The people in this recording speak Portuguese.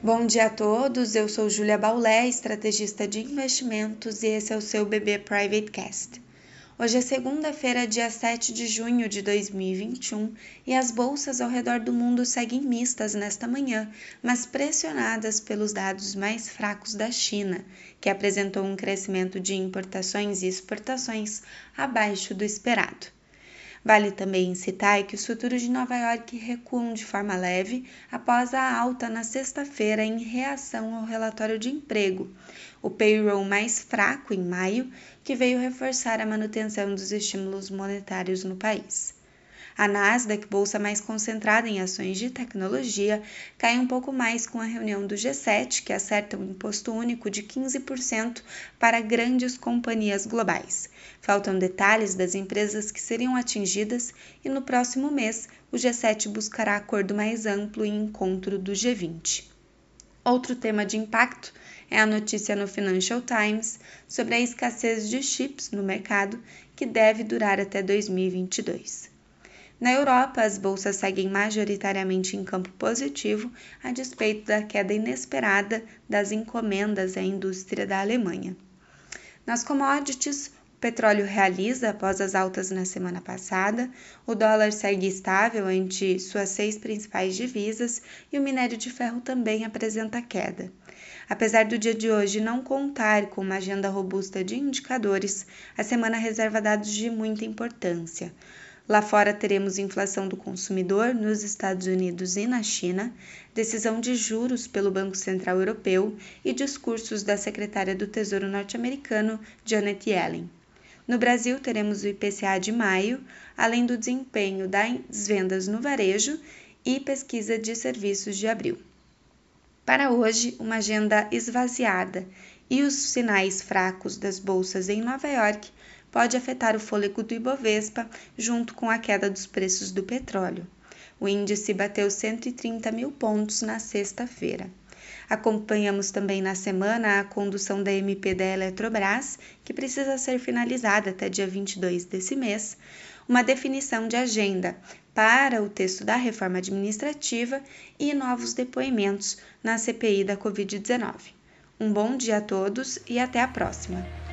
Bom dia a todos, eu sou Júlia Baulé, estrategista de investimentos e esse é o seu BB Private Cast. Hoje é segunda-feira, dia 7 de junho de 2021 e as bolsas ao redor do mundo seguem mistas nesta manhã, mas pressionadas pelos dados mais fracos da China, que apresentou um crescimento de importações e exportações abaixo do esperado. Vale também citar que os futuros de Nova York recuam de forma leve após a alta na sexta-feira em reação ao relatório de emprego, o payroll mais fraco em maio, que veio reforçar a manutenção dos estímulos monetários no país. A Nasdaq, bolsa mais concentrada em ações de tecnologia, cai um pouco mais com a reunião do G7, que acerta um imposto único de 15% para grandes companhias globais. Faltam detalhes das empresas que seriam atingidas e no próximo mês o G7 buscará acordo mais amplo em encontro do G20. Outro tema de impacto é a notícia no Financial Times sobre a escassez de chips no mercado que deve durar até 2022. Na Europa, as bolsas seguem majoritariamente em campo positivo, a despeito da queda inesperada das encomendas à indústria da Alemanha. Nas commodities, o petróleo realiza após as altas na semana passada, o dólar segue estável ante suas seis principais divisas e o minério de ferro também apresenta queda. Apesar do dia de hoje não contar com uma agenda robusta de indicadores, a semana reserva dados de muita importância. Lá fora teremos inflação do consumidor nos Estados Unidos e na China, decisão de juros pelo Banco Central Europeu e discursos da secretária do Tesouro norte-americano Janet Yellen. No Brasil, teremos o IPCA de maio, além do desempenho das vendas no varejo e pesquisa de serviços de abril. Para hoje, uma agenda esvaziada e os sinais fracos das bolsas em Nova York pode afetar o fôlego do Ibovespa junto com a queda dos preços do petróleo. O índice bateu 130 mil pontos na sexta-feira. Acompanhamos também na semana a condução da MP da Eletrobras, que precisa ser finalizada até dia 22 desse mês, uma definição de agenda para o texto da reforma administrativa e novos depoimentos na CPI da Covid-19. Um bom dia a todos e até a próxima!